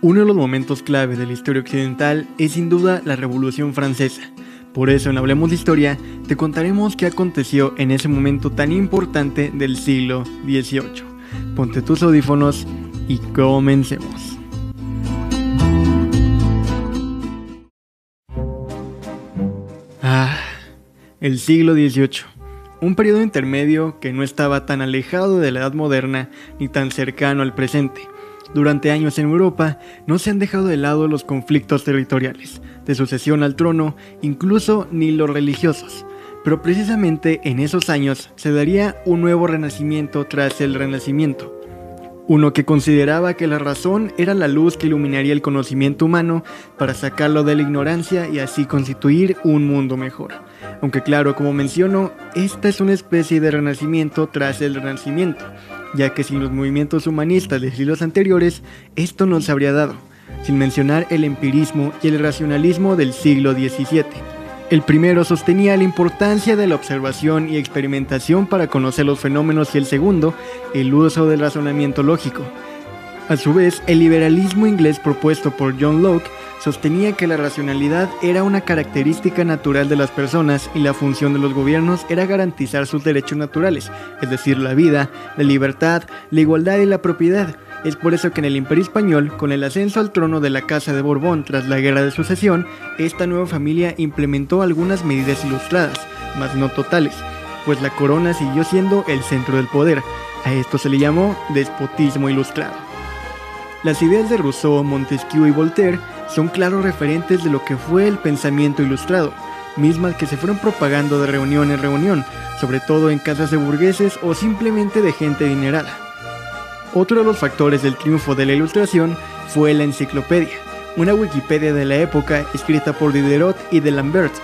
Uno de los momentos clave de la historia occidental es sin duda la Revolución Francesa. Por eso en Hablemos de Historia te contaremos qué aconteció en ese momento tan importante del siglo XVIII. Ponte tus audífonos y comencemos. Ah, el siglo XVIII. Un periodo intermedio que no estaba tan alejado de la edad moderna ni tan cercano al presente durante años en Europa no se han dejado de lado los conflictos territoriales, de sucesión al trono, incluso ni los religiosos. Pero precisamente en esos años se daría un nuevo renacimiento tras el renacimiento. Uno que consideraba que la razón era la luz que iluminaría el conocimiento humano para sacarlo de la ignorancia y así constituir un mundo mejor. Aunque claro, como menciono, esta es una especie de renacimiento tras el renacimiento, ya que sin los movimientos humanistas de siglos anteriores, esto no se habría dado, sin mencionar el empirismo y el racionalismo del siglo XVII. El primero sostenía la importancia de la observación y experimentación para conocer los fenómenos y el segundo, el uso del razonamiento lógico. A su vez, el liberalismo inglés propuesto por John Locke sostenía que la racionalidad era una característica natural de las personas y la función de los gobiernos era garantizar sus derechos naturales, es decir, la vida, la libertad, la igualdad y la propiedad. Es por eso que en el Imperio Español, con el ascenso al trono de la Casa de Borbón tras la Guerra de Sucesión, esta nueva familia implementó algunas medidas ilustradas, mas no totales, pues la corona siguió siendo el centro del poder. A esto se le llamó despotismo ilustrado. Las ideas de Rousseau, Montesquieu y Voltaire son claros referentes de lo que fue el pensamiento ilustrado, mismas que se fueron propagando de reunión en reunión, sobre todo en casas de burgueses o simplemente de gente adinerada. Otro de los factores del triunfo de la ilustración fue la enciclopedia, una Wikipedia de la época escrita por Diderot y de Lambert,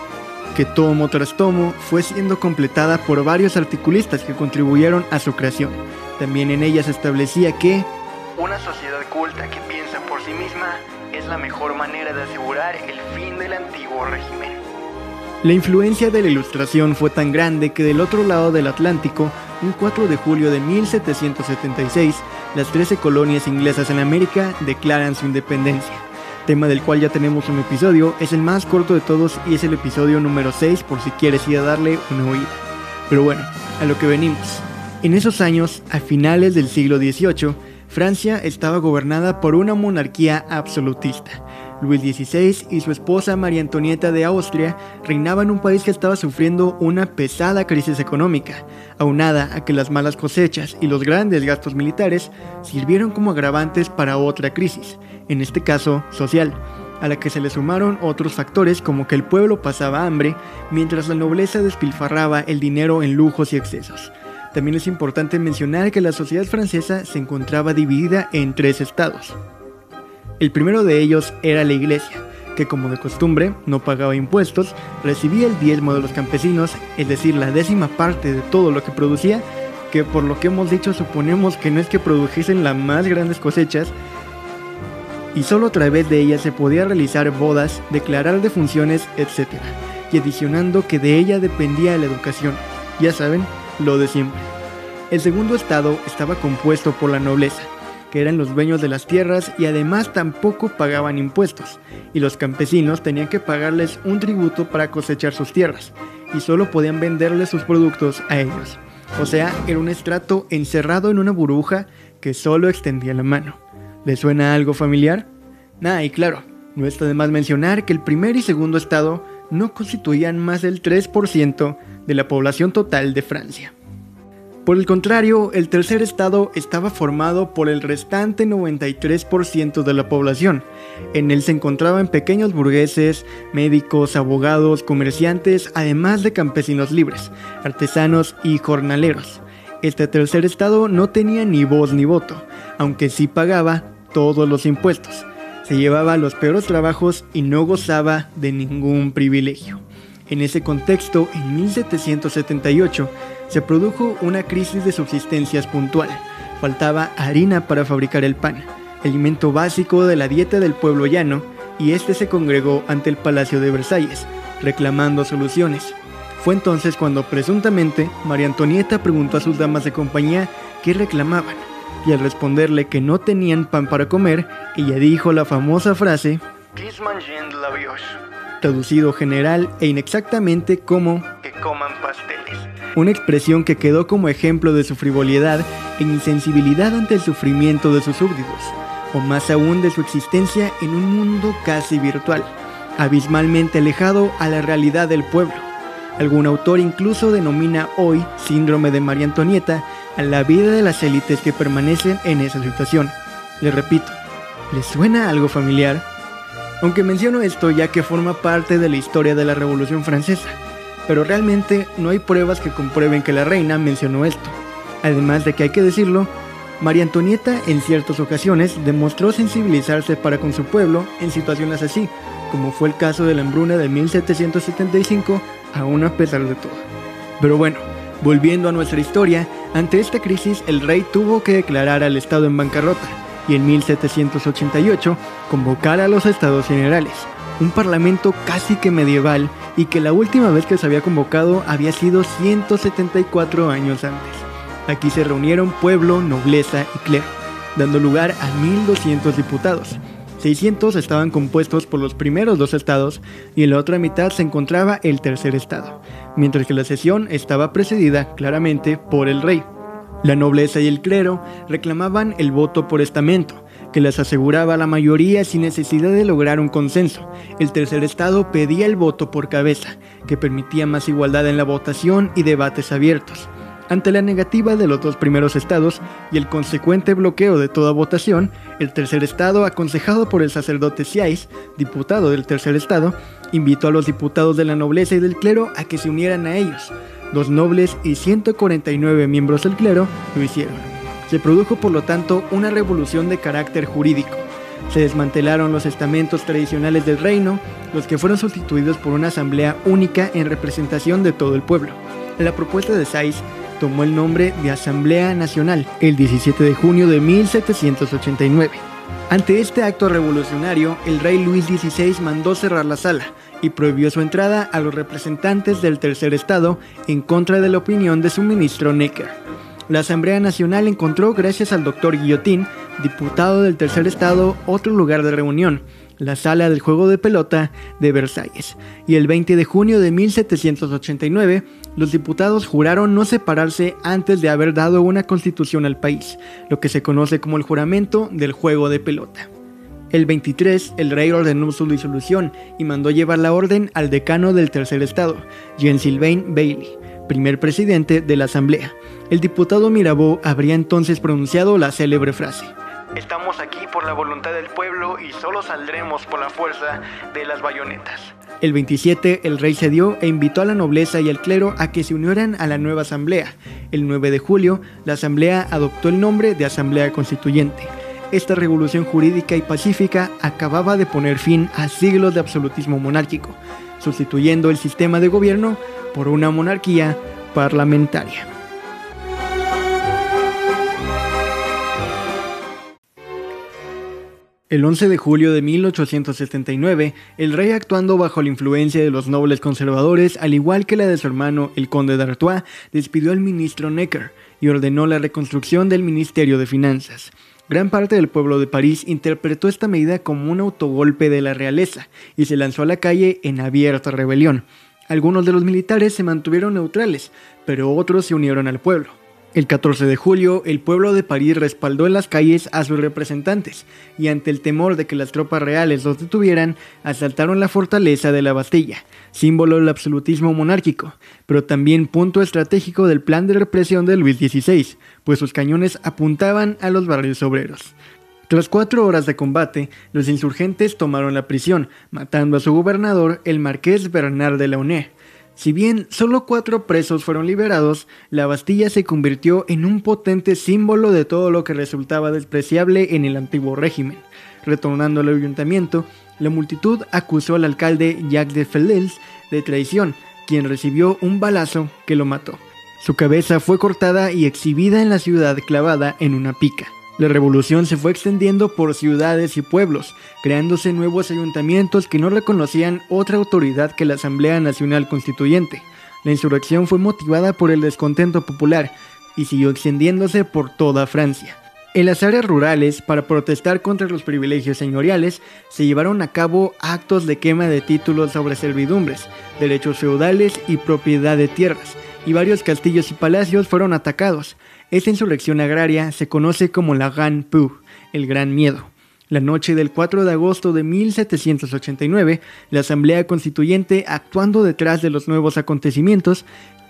que tomo tras tomo fue siendo completada por varios articulistas que contribuyeron a su creación. También en ella se establecía que una sociedad culta que piensa por sí misma es la mejor manera de asegurar el fin del antiguo régimen. La influencia de la Ilustración fue tan grande que del otro lado del Atlántico, un 4 de julio de 1776, las 13 colonias inglesas en América declaran su independencia. Tema del cual ya tenemos un episodio, es el más corto de todos y es el episodio número 6 por si quieres ir a darle una oída. Pero bueno, a lo que venimos. En esos años, a finales del siglo XVIII, Francia estaba gobernada por una monarquía absolutista. Luis XVI y su esposa María Antonieta de Austria reinaban en un país que estaba sufriendo una pesada crisis económica, aunada a que las malas cosechas y los grandes gastos militares sirvieron como agravantes para otra crisis, en este caso social, a la que se le sumaron otros factores como que el pueblo pasaba hambre mientras la nobleza despilfarraba el dinero en lujos y excesos. También es importante mencionar que la sociedad francesa se encontraba dividida en tres estados. El primero de ellos era la iglesia, que como de costumbre no pagaba impuestos, recibía el diezmo de los campesinos, es decir, la décima parte de todo lo que producía, que por lo que hemos dicho suponemos que no es que produjesen las más grandes cosechas, y solo a través de ella se podía realizar bodas, declarar defunciones, etc. Y adicionando que de ella dependía la educación. Ya saben, lo de siempre. El segundo estado estaba compuesto por la nobleza, que eran los dueños de las tierras y además tampoco pagaban impuestos, y los campesinos tenían que pagarles un tributo para cosechar sus tierras, y solo podían venderles sus productos a ellos. O sea, era un estrato encerrado en una burbuja que solo extendía la mano. ¿Le suena algo familiar? Nada, y claro, no está de más mencionar que el primer y segundo estado no constituían más del 3% de la población total de Francia. Por el contrario, el tercer estado estaba formado por el restante 93% de la población. En él se encontraban pequeños burgueses, médicos, abogados, comerciantes, además de campesinos libres, artesanos y jornaleros. Este tercer estado no tenía ni voz ni voto, aunque sí pagaba todos los impuestos. Se llevaba los peores trabajos y no gozaba de ningún privilegio. En ese contexto, en 1778, se produjo una crisis de subsistencias puntual. Faltaba harina para fabricar el pan, alimento básico de la dieta del pueblo llano, y este se congregó ante el Palacio de Versalles, reclamando soluciones. Fue entonces cuando presuntamente María Antonieta preguntó a sus damas de compañía qué reclamaban, y al responderle que no tenían pan para comer, ella dijo la famosa frase traducido general e inexactamente como que coman pasteles. Una expresión que quedó como ejemplo de su frivolidad e insensibilidad ante el sufrimiento de sus súbditos, o más aún de su existencia en un mundo casi virtual, abismalmente alejado a la realidad del pueblo. Algún autor incluso denomina hoy síndrome de María Antonieta a la vida de las élites que permanecen en esa situación. Le repito, ¿les suena algo familiar? Aunque menciono esto ya que forma parte de la historia de la Revolución Francesa, pero realmente no hay pruebas que comprueben que la reina mencionó esto. Además de que hay que decirlo, María Antonieta en ciertas ocasiones demostró sensibilizarse para con su pueblo en situaciones así, como fue el caso de la hambruna de 1775, aún a pesar de todo. Pero bueno, volviendo a nuestra historia, ante esta crisis el rey tuvo que declarar al Estado en bancarrota y en 1788 convocar a los Estados Generales, un parlamento casi que medieval y que la última vez que se había convocado había sido 174 años antes. Aquí se reunieron pueblo, nobleza y clero, dando lugar a 1.200 diputados. 600 estaban compuestos por los primeros dos estados y en la otra mitad se encontraba el tercer estado, mientras que la sesión estaba precedida claramente por el rey. La nobleza y el clero reclamaban el voto por estamento, que les aseguraba la mayoría sin necesidad de lograr un consenso. El tercer estado pedía el voto por cabeza, que permitía más igualdad en la votación y debates abiertos. Ante la negativa de los dos primeros estados y el consecuente bloqueo de toda votación, el tercer estado, aconsejado por el sacerdote Siais, diputado del tercer estado, invitó a los diputados de la nobleza y del clero a que se unieran a ellos, Dos nobles y 149 miembros del clero lo hicieron. Se produjo por lo tanto una revolución de carácter jurídico. Se desmantelaron los estamentos tradicionales del reino, los que fueron sustituidos por una asamblea única en representación de todo el pueblo. La propuesta de Sais tomó el nombre de Asamblea Nacional el 17 de junio de 1789. Ante este acto revolucionario, el rey Luis XVI mandó cerrar la sala, y prohibió su entrada a los representantes del tercer estado en contra de la opinión de su ministro Necker. La Asamblea Nacional encontró, gracias al doctor Guillotín, diputado del tercer estado, otro lugar de reunión, la sala del juego de pelota de Versalles. Y el 20 de junio de 1789, los diputados juraron no separarse antes de haber dado una constitución al país, lo que se conoce como el juramento del juego de pelota. El 23, el rey ordenó su disolución y mandó llevar la orden al decano del tercer estado, Jean Sylvain Bailey, primer presidente de la asamblea. El diputado Mirabeau habría entonces pronunciado la célebre frase. Estamos aquí por la voluntad del pueblo y solo saldremos por la fuerza de las bayonetas. El 27, el rey cedió e invitó a la nobleza y al clero a que se unieran a la nueva asamblea. El 9 de julio, la asamblea adoptó el nombre de Asamblea Constituyente esta revolución jurídica y pacífica acababa de poner fin a siglos de absolutismo monárquico, sustituyendo el sistema de gobierno por una monarquía parlamentaria. El 11 de julio de 1879, el rey actuando bajo la influencia de los nobles conservadores, al igual que la de su hermano el conde de Artois, despidió al ministro Necker y ordenó la reconstrucción del Ministerio de Finanzas. Gran parte del pueblo de París interpretó esta medida como un autogolpe de la realeza y se lanzó a la calle en abierta rebelión. Algunos de los militares se mantuvieron neutrales, pero otros se unieron al pueblo. El 14 de julio, el pueblo de París respaldó en las calles a sus representantes, y ante el temor de que las tropas reales los detuvieran, asaltaron la fortaleza de la Bastilla, símbolo del absolutismo monárquico, pero también punto estratégico del plan de represión de Luis XVI, pues sus cañones apuntaban a los barrios obreros. Tras cuatro horas de combate, los insurgentes tomaron la prisión, matando a su gobernador, el marqués Bernard de Launay, si bien solo cuatro presos fueron liberados, la Bastilla se convirtió en un potente símbolo de todo lo que resultaba despreciable en el antiguo régimen. Retornando al ayuntamiento, la multitud acusó al alcalde Jacques de Feliz de traición, quien recibió un balazo que lo mató. Su cabeza fue cortada y exhibida en la ciudad clavada en una pica. La revolución se fue extendiendo por ciudades y pueblos, creándose nuevos ayuntamientos que no reconocían otra autoridad que la Asamblea Nacional Constituyente. La insurrección fue motivada por el descontento popular y siguió extendiéndose por toda Francia. En las áreas rurales, para protestar contra los privilegios señoriales, se llevaron a cabo actos de quema de títulos sobre servidumbres, derechos feudales y propiedad de tierras, y varios castillos y palacios fueron atacados. Esta insurrección agraria se conoce como la Gan Pu, el Gran Miedo. La noche del 4 de agosto de 1789, la Asamblea Constituyente, actuando detrás de los nuevos acontecimientos,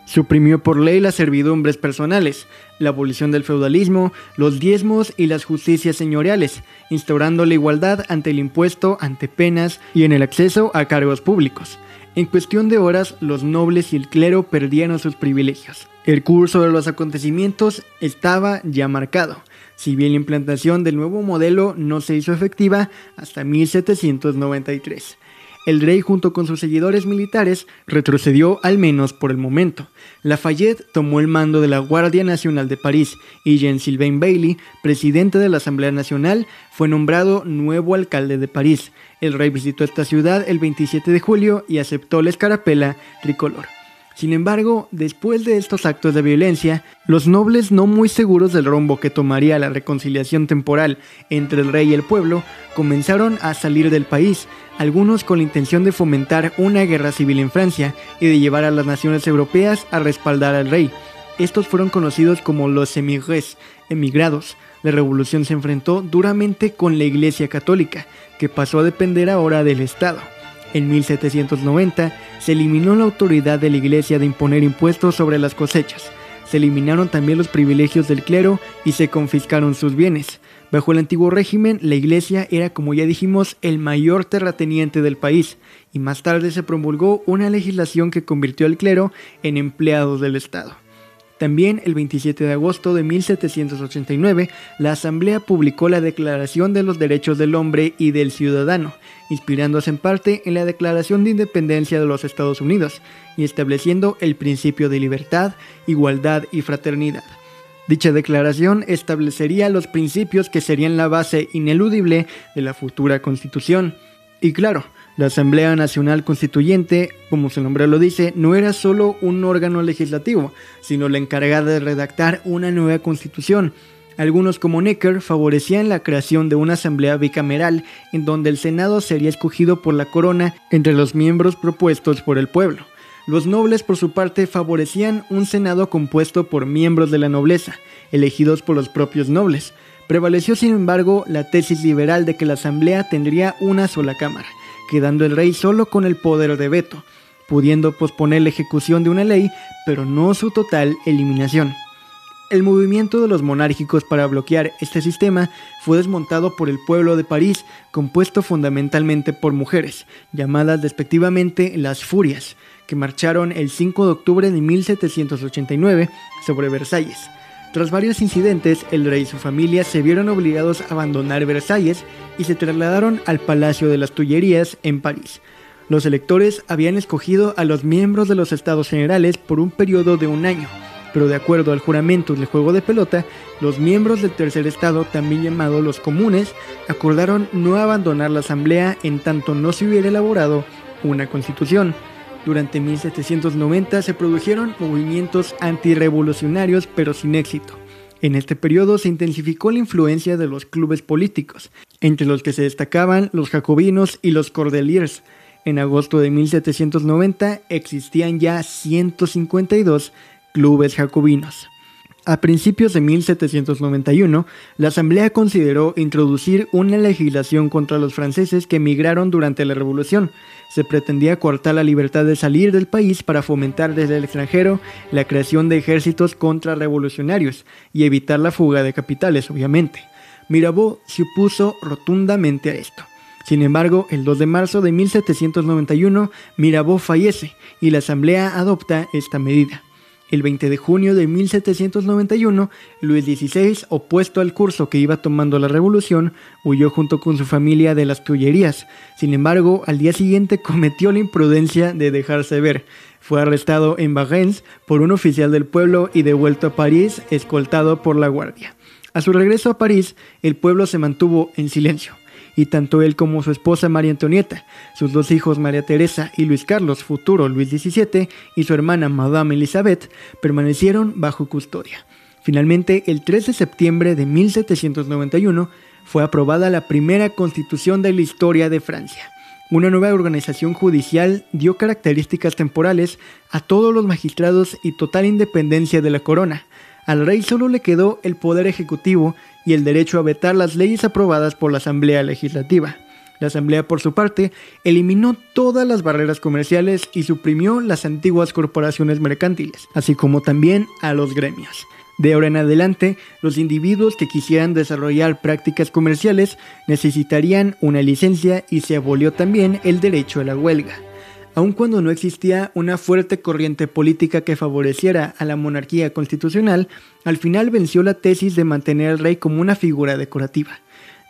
Suprimió por ley las servidumbres personales, la abolición del feudalismo, los diezmos y las justicias señoriales, instaurando la igualdad ante el impuesto, ante penas y en el acceso a cargos públicos. En cuestión de horas, los nobles y el clero perdieron sus privilegios. El curso de los acontecimientos estaba ya marcado, si bien la implantación del nuevo modelo no se hizo efectiva hasta 1793 el rey junto con sus seguidores militares retrocedió al menos por el momento. Lafayette tomó el mando de la Guardia Nacional de París y Jean-Sylvain Bailly, presidente de la Asamblea Nacional, fue nombrado nuevo alcalde de París. El rey visitó esta ciudad el 27 de julio y aceptó la escarapela tricolor. Sin embargo, después de estos actos de violencia, los nobles no muy seguros del rumbo que tomaría la reconciliación temporal entre el rey y el pueblo, comenzaron a salir del país, algunos con la intención de fomentar una guerra civil en Francia y de llevar a las naciones europeas a respaldar al rey. Estos fueron conocidos como los émigrés, emigrados. La revolución se enfrentó duramente con la Iglesia Católica, que pasó a depender ahora del Estado. En 1790 se eliminó la autoridad de la iglesia de imponer impuestos sobre las cosechas. Se eliminaron también los privilegios del clero y se confiscaron sus bienes. Bajo el antiguo régimen, la iglesia era, como ya dijimos, el mayor terrateniente del país, y más tarde se promulgó una legislación que convirtió al clero en empleados del Estado. También el 27 de agosto de 1789, la Asamblea publicó la Declaración de los Derechos del Hombre y del Ciudadano, inspirándose en parte en la Declaración de Independencia de los Estados Unidos y estableciendo el principio de libertad, igualdad y fraternidad. Dicha declaración establecería los principios que serían la base ineludible de la futura Constitución. Y claro, la Asamblea Nacional Constituyente, como su nombre lo dice, no era solo un órgano legislativo, sino la encargada de redactar una nueva constitución. Algunos como Necker favorecían la creación de una asamblea bicameral en donde el Senado sería escogido por la corona entre los miembros propuestos por el pueblo. Los nobles por su parte favorecían un Senado compuesto por miembros de la nobleza, elegidos por los propios nobles. Prevaleció sin embargo la tesis liberal de que la asamblea tendría una sola cámara, quedando el rey solo con el poder de veto, pudiendo posponer la ejecución de una ley, pero no su total eliminación. El movimiento de los monárquicos para bloquear este sistema fue desmontado por el pueblo de París, compuesto fundamentalmente por mujeres, llamadas despectivamente las Furias, que marcharon el 5 de octubre de 1789 sobre Versalles. Tras varios incidentes, el rey y su familia se vieron obligados a abandonar Versalles y se trasladaron al Palacio de las Tullerías en París. Los electores habían escogido a los miembros de los estados generales por un periodo de un año, pero de acuerdo al juramento del juego de pelota, los miembros del tercer estado, también llamados los comunes, acordaron no abandonar la asamblea en tanto no se hubiera elaborado una constitución. Durante 1790 se produjeron movimientos antirrevolucionarios pero sin éxito. En este periodo se intensificó la influencia de los clubes políticos, entre los que se destacaban los jacobinos y los cordeliers. En agosto de 1790 existían ya 152 clubes jacobinos. A principios de 1791, la Asamblea consideró introducir una legislación contra los franceses que emigraron durante la Revolución. Se pretendía cortar la libertad de salir del país para fomentar desde el extranjero la creación de ejércitos contrarrevolucionarios y evitar la fuga de capitales, obviamente. Mirabeau se opuso rotundamente a esto. Sin embargo, el 2 de marzo de 1791, Mirabeau fallece y la Asamblea adopta esta medida. El 20 de junio de 1791, Luis XVI, opuesto al curso que iba tomando la revolución, huyó junto con su familia de las Tullerías. Sin embargo, al día siguiente cometió la imprudencia de dejarse ver. Fue arrestado en Varennes por un oficial del pueblo y devuelto a París, escoltado por la guardia. A su regreso a París, el pueblo se mantuvo en silencio y tanto él como su esposa María Antonieta, sus dos hijos María Teresa y Luis Carlos, futuro Luis XVII, y su hermana Madame Elizabeth, permanecieron bajo custodia. Finalmente, el 3 de septiembre de 1791 fue aprobada la primera constitución de la historia de Francia. Una nueva organización judicial dio características temporales a todos los magistrados y total independencia de la corona. Al rey solo le quedó el poder ejecutivo y el derecho a vetar las leyes aprobadas por la Asamblea Legislativa. La Asamblea, por su parte, eliminó todas las barreras comerciales y suprimió las antiguas corporaciones mercantiles, así como también a los gremios. De ahora en adelante, los individuos que quisieran desarrollar prácticas comerciales necesitarían una licencia y se abolió también el derecho a la huelga. Aun cuando no existía una fuerte corriente política que favoreciera a la monarquía constitucional, al final venció la tesis de mantener al rey como una figura decorativa.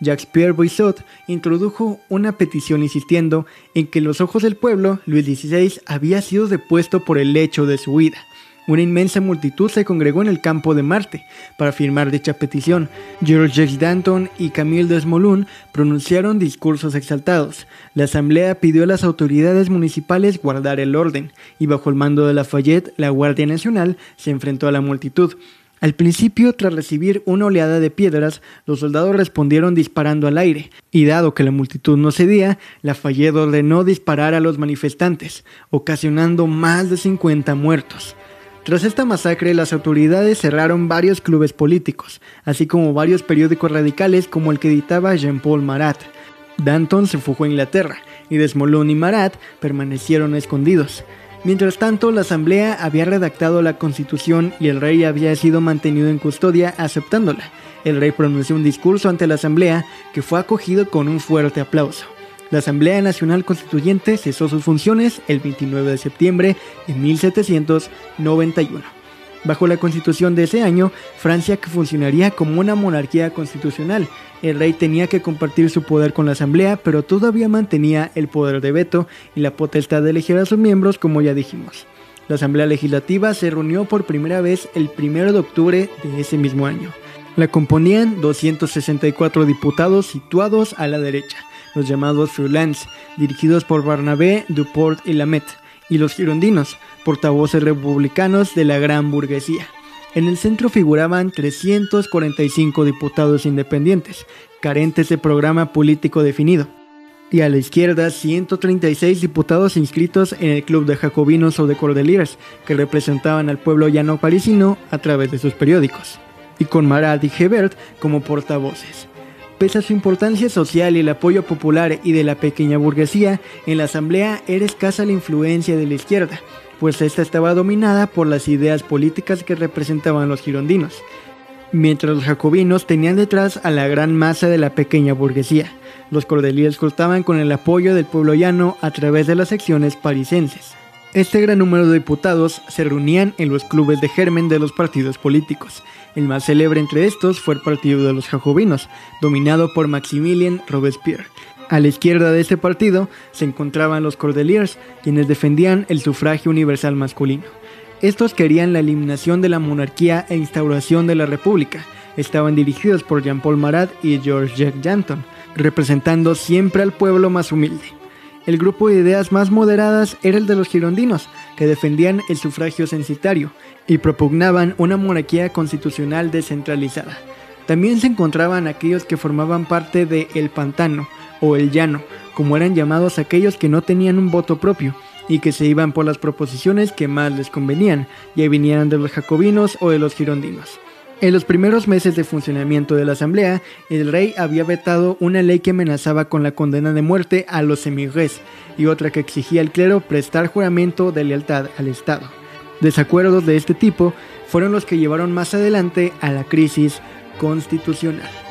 Jacques-Pierre Boissot introdujo una petición insistiendo en que en los ojos del pueblo Luis XVI había sido depuesto por el hecho de su huida. Una inmensa multitud se congregó en el campo de Marte para firmar dicha petición. Georges Danton y Camille Desmoulins pronunciaron discursos exaltados. La asamblea pidió a las autoridades municipales guardar el orden, y bajo el mando de Lafayette, la Guardia Nacional se enfrentó a la multitud. Al principio, tras recibir una oleada de piedras, los soldados respondieron disparando al aire, y dado que la multitud no cedía, Lafayette ordenó disparar a los manifestantes, ocasionando más de 50 muertos. Tras esta masacre, las autoridades cerraron varios clubes políticos, así como varios periódicos radicales como el que editaba Jean-Paul Marat. Danton se fugó a Inglaterra y Desmolón y Marat permanecieron escondidos. Mientras tanto, la Asamblea había redactado la Constitución y el rey había sido mantenido en custodia aceptándola. El rey pronunció un discurso ante la Asamblea que fue acogido con un fuerte aplauso. La Asamblea Nacional Constituyente cesó sus funciones el 29 de septiembre de 1791. Bajo la constitución de ese año, Francia funcionaría como una monarquía constitucional. El rey tenía que compartir su poder con la asamblea, pero todavía mantenía el poder de veto y la potestad de elegir a sus miembros, como ya dijimos. La asamblea legislativa se reunió por primera vez el 1 de octubre de ese mismo año. La componían 264 diputados situados a la derecha, los llamados freelance, dirigidos por Barnabé, Duport y Lamet, y los girondinos, portavoces republicanos de la gran burguesía. En el centro figuraban 345 diputados independientes, carentes de programa político definido, y a la izquierda 136 diputados inscritos en el Club de Jacobinos o de Cordeliers, que representaban al pueblo llano parisino a través de sus periódicos, y con Marat y Hebert como portavoces. Pese a su importancia social y el apoyo popular y de la pequeña burguesía, en la asamblea era escasa la influencia de la izquierda, pues esta estaba dominada por las ideas políticas que representaban los girondinos, mientras los jacobinos tenían detrás a la gran masa de la pequeña burguesía. Los cordeliers contaban con el apoyo del pueblo llano a través de las secciones parisenses. Este gran número de diputados se reunían en los clubes de germen de los partidos políticos. El más célebre entre estos fue el Partido de los Jacobinos, dominado por Maximilien Robespierre. A la izquierda de este partido se encontraban los Cordeliers, quienes defendían el sufragio universal masculino. Estos querían la eliminación de la monarquía e instauración de la república. Estaban dirigidos por Jean-Paul Marat y George Jack Janton, representando siempre al pueblo más humilde. El grupo de ideas más moderadas era el de los girondinos, que defendían el sufragio censitario y propugnaban una monarquía constitucional descentralizada. También se encontraban aquellos que formaban parte de El Pantano o El Llano, como eran llamados aquellos que no tenían un voto propio y que se iban por las proposiciones que más les convenían, ya vinieran de los jacobinos o de los girondinos. En los primeros meses de funcionamiento de la Asamblea, el rey había vetado una ley que amenazaba con la condena de muerte a los emigres y otra que exigía al clero prestar juramento de lealtad al Estado. Desacuerdos de este tipo fueron los que llevaron más adelante a la crisis constitucional.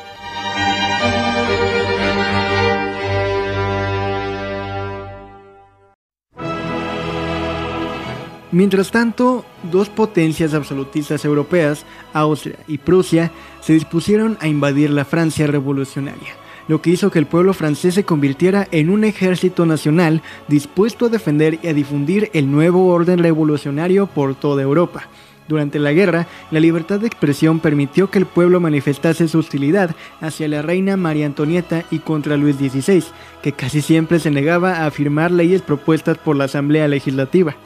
Mientras tanto, dos potencias absolutistas europeas, Austria y Prusia, se dispusieron a invadir la Francia revolucionaria, lo que hizo que el pueblo francés se convirtiera en un ejército nacional dispuesto a defender y a difundir el nuevo orden revolucionario por toda Europa. Durante la guerra, la libertad de expresión permitió que el pueblo manifestase su hostilidad hacia la reina María Antonieta y contra Luis XVI, que casi siempre se negaba a firmar leyes propuestas por la Asamblea Legislativa.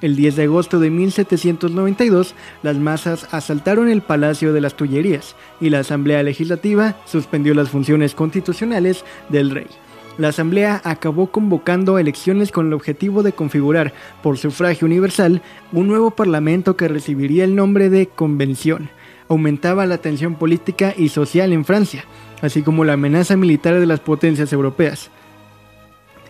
El 10 de agosto de 1792, las masas asaltaron el Palacio de las Tullerías y la Asamblea Legislativa suspendió las funciones constitucionales del rey. La Asamblea acabó convocando elecciones con el objetivo de configurar, por sufragio universal, un nuevo parlamento que recibiría el nombre de Convención. Aumentaba la tensión política y social en Francia, así como la amenaza militar de las potencias europeas.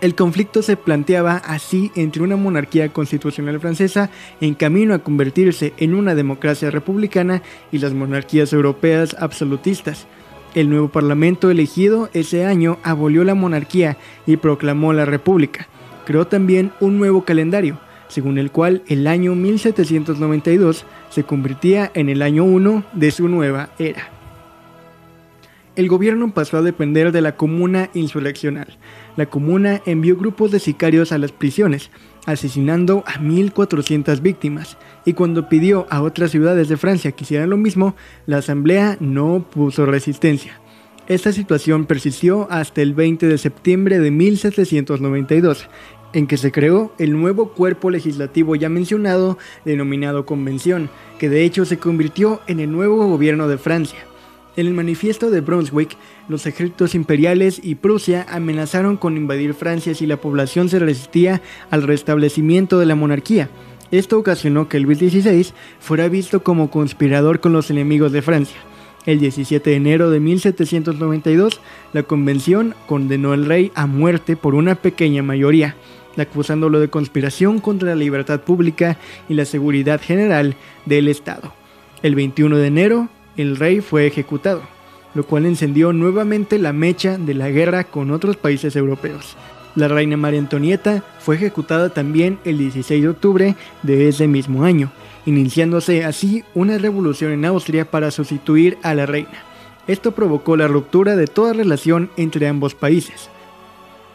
El conflicto se planteaba así entre una monarquía constitucional francesa en camino a convertirse en una democracia republicana y las monarquías europeas absolutistas. El nuevo parlamento elegido ese año abolió la monarquía y proclamó la república. Creó también un nuevo calendario, según el cual el año 1792 se convertía en el año 1 de su nueva era el gobierno pasó a depender de la comuna insurreccional. La comuna envió grupos de sicarios a las prisiones, asesinando a 1.400 víctimas, y cuando pidió a otras ciudades de Francia que hicieran lo mismo, la asamblea no puso resistencia. Esta situación persistió hasta el 20 de septiembre de 1792, en que se creó el nuevo cuerpo legislativo ya mencionado, denominado Convención, que de hecho se convirtió en el nuevo gobierno de Francia. En el manifiesto de Brunswick, los ejércitos imperiales y Prusia amenazaron con invadir Francia si la población se resistía al restablecimiento de la monarquía. Esto ocasionó que Luis XVI fuera visto como conspirador con los enemigos de Francia. El 17 de enero de 1792, la convención condenó al rey a muerte por una pequeña mayoría, acusándolo de conspiración contra la libertad pública y la seguridad general del Estado. El 21 de enero, el rey fue ejecutado, lo cual encendió nuevamente la mecha de la guerra con otros países europeos. La reina María Antonieta fue ejecutada también el 16 de octubre de ese mismo año, iniciándose así una revolución en Austria para sustituir a la reina. Esto provocó la ruptura de toda relación entre ambos países.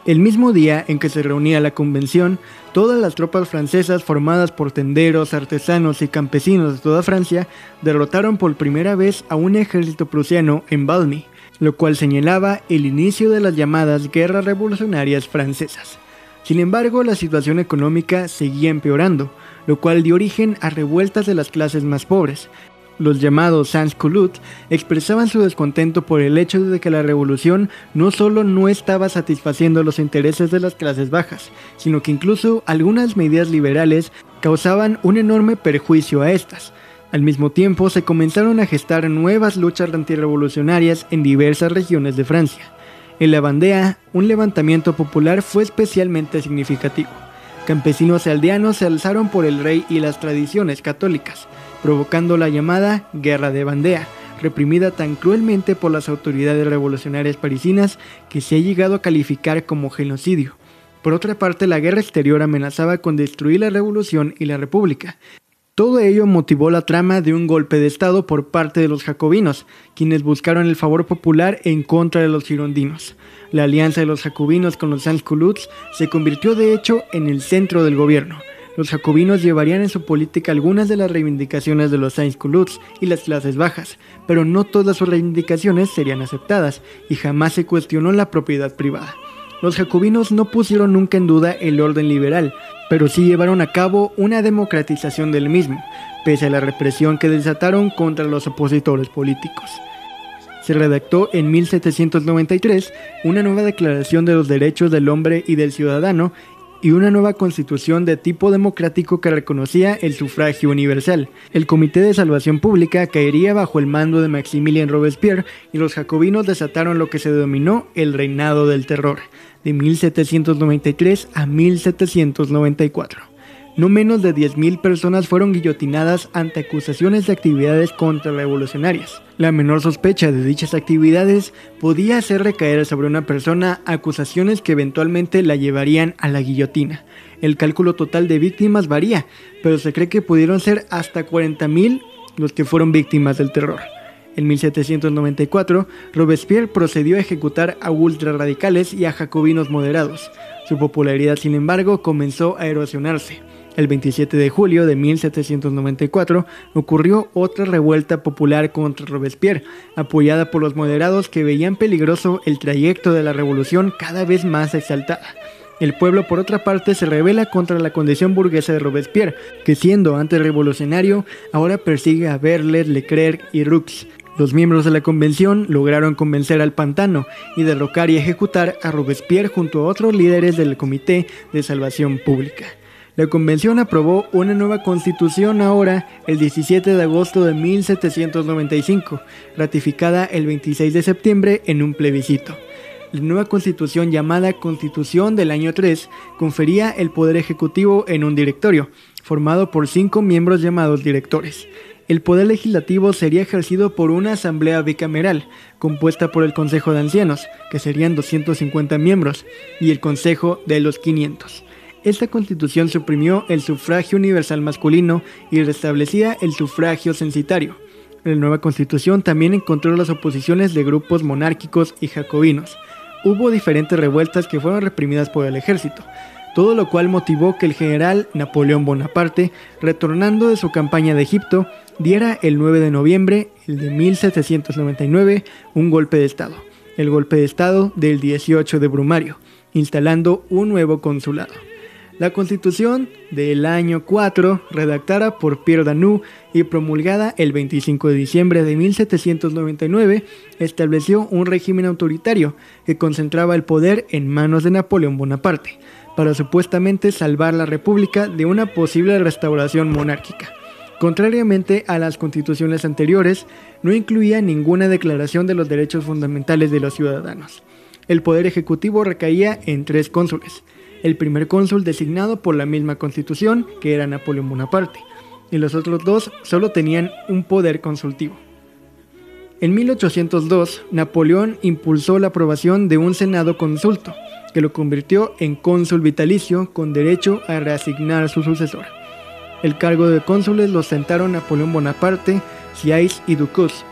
El mismo día en que se reunía la convención, todas las tropas francesas formadas por tenderos, artesanos y campesinos de toda Francia derrotaron por primera vez a un ejército prusiano en Valmy, lo cual señalaba el inicio de las llamadas guerras revolucionarias francesas. Sin embargo, la situación económica seguía empeorando, lo cual dio origen a revueltas de las clases más pobres, los llamados sans-culottes expresaban su descontento por el hecho de que la revolución no solo no estaba satisfaciendo los intereses de las clases bajas, sino que incluso algunas medidas liberales causaban un enorme perjuicio a estas. Al mismo tiempo se comenzaron a gestar nuevas luchas antirrevolucionarias en diversas regiones de Francia. En la Bandea, un levantamiento popular fue especialmente significativo. Campesinos y aldeanos se alzaron por el rey y las tradiciones católicas, provocando la llamada Guerra de Bandea, reprimida tan cruelmente por las autoridades revolucionarias parisinas que se ha llegado a calificar como genocidio. Por otra parte, la guerra exterior amenazaba con destruir la revolución y la república. Todo ello motivó la trama de un golpe de Estado por parte de los jacobinos, quienes buscaron el favor popular en contra de los girondinos. La alianza de los jacobinos con los sans-culottes se convirtió de hecho en el centro del gobierno, los jacobinos llevarían en su política algunas de las reivindicaciones de los Saints-Culottes y las clases bajas, pero no todas sus reivindicaciones serían aceptadas y jamás se cuestionó la propiedad privada. Los jacobinos no pusieron nunca en duda el orden liberal, pero sí llevaron a cabo una democratización del mismo, pese a la represión que desataron contra los opositores políticos. Se redactó en 1793 una nueva declaración de los derechos del hombre y del ciudadano y una nueva constitución de tipo democrático que reconocía el sufragio universal. El Comité de Salvación Pública caería bajo el mando de Maximilien Robespierre y los jacobinos desataron lo que se denominó el reinado del terror, de 1793 a 1794 no menos de 10.000 personas fueron guillotinadas ante acusaciones de actividades contrarrevolucionarias. La menor sospecha de dichas actividades podía hacer recaer sobre una persona acusaciones que eventualmente la llevarían a la guillotina. El cálculo total de víctimas varía, pero se cree que pudieron ser hasta 40.000 los que fueron víctimas del terror. En 1794, Robespierre procedió a ejecutar a ultrarradicales y a jacobinos moderados. Su popularidad, sin embargo, comenzó a erosionarse. El 27 de julio de 1794 ocurrió otra revuelta popular contra Robespierre, apoyada por los moderados que veían peligroso el trayecto de la revolución cada vez más exaltada. El pueblo, por otra parte, se revela contra la condición burguesa de Robespierre, que siendo antes revolucionario, ahora persigue a Berlet, Leclerc y Rux. Los miembros de la convención lograron convencer al Pantano y derrocar y ejecutar a Robespierre junto a otros líderes del Comité de Salvación Pública. La convención aprobó una nueva constitución ahora el 17 de agosto de 1795, ratificada el 26 de septiembre en un plebiscito. La nueva constitución llamada Constitución del año 3 confería el poder ejecutivo en un directorio, formado por cinco miembros llamados directores. El poder legislativo sería ejercido por una asamblea bicameral, compuesta por el Consejo de Ancianos, que serían 250 miembros, y el Consejo de los 500. Esta constitución suprimió el sufragio universal masculino y restablecía el sufragio censitario. La nueva constitución también encontró las oposiciones de grupos monárquicos y jacobinos, hubo diferentes revueltas que fueron reprimidas por el ejército, todo lo cual motivó que el general Napoleón Bonaparte, retornando de su campaña de Egipto, diera el 9 de noviembre de 1799 un golpe de Estado, el golpe de Estado del 18 de Brumario, instalando un nuevo consulado. La constitución del año 4, redactada por Pierre Danoux y promulgada el 25 de diciembre de 1799, estableció un régimen autoritario que concentraba el poder en manos de Napoleón Bonaparte, para supuestamente salvar la República de una posible restauración monárquica. Contrariamente a las constituciones anteriores, no incluía ninguna declaración de los derechos fundamentales de los ciudadanos. El poder ejecutivo recaía en tres cónsules, el primer cónsul designado por la misma constitución, que era Napoleón Bonaparte, y los otros dos solo tenían un poder consultivo. En 1802, Napoleón impulsó la aprobación de un Senado consulto, que lo convirtió en cónsul vitalicio con derecho a reasignar a su sucesor. El cargo de cónsules lo sentaron Napoleón Bonaparte, Sieyès y Ducos,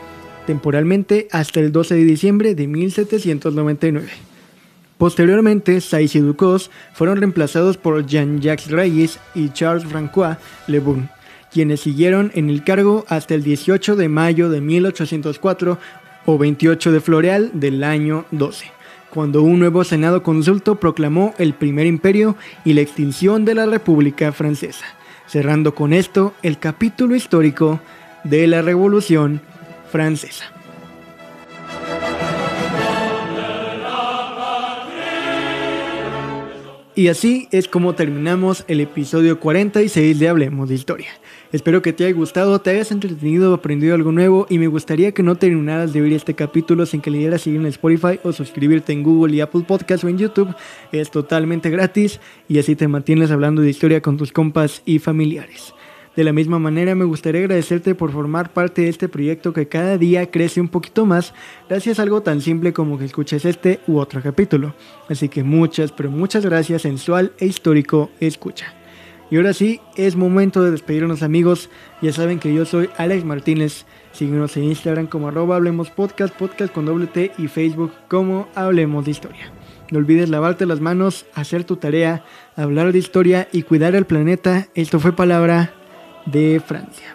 temporalmente hasta el 12 de diciembre de 1799. Posteriormente, Saïs y Ducos fueron reemplazados por Jean-Jacques Reyes y Charles François Le Bon, quienes siguieron en el cargo hasta el 18 de mayo de 1804 o 28 de Floreal del año 12, cuando un nuevo Senado consulto proclamó el primer imperio y la extinción de la República Francesa, cerrando con esto el capítulo histórico de la Revolución Francesa. Y así es como terminamos el episodio 46 de Hablemos de Historia. Espero que te haya gustado, te hayas entretenido o aprendido algo nuevo y me gustaría que no terminaras de ver este capítulo sin que le dieras seguir en Spotify o suscribirte en Google y Apple Podcasts o en YouTube. Es totalmente gratis y así te mantienes hablando de historia con tus compas y familiares. De la misma manera me gustaría agradecerte por formar parte de este proyecto que cada día crece un poquito más gracias a algo tan simple como que escuches este u otro capítulo. Así que muchas, pero muchas gracias sensual e histórico escucha. Y ahora sí, es momento de despedirnos amigos. Ya saben que yo soy Alex Martínez. Síguenos en Instagram como arroba Hablemos Podcast, podcast con doble T y Facebook como Hablemos de Historia. No olvides lavarte las manos, hacer tu tarea, hablar de historia y cuidar el planeta. Esto fue palabra de Francia.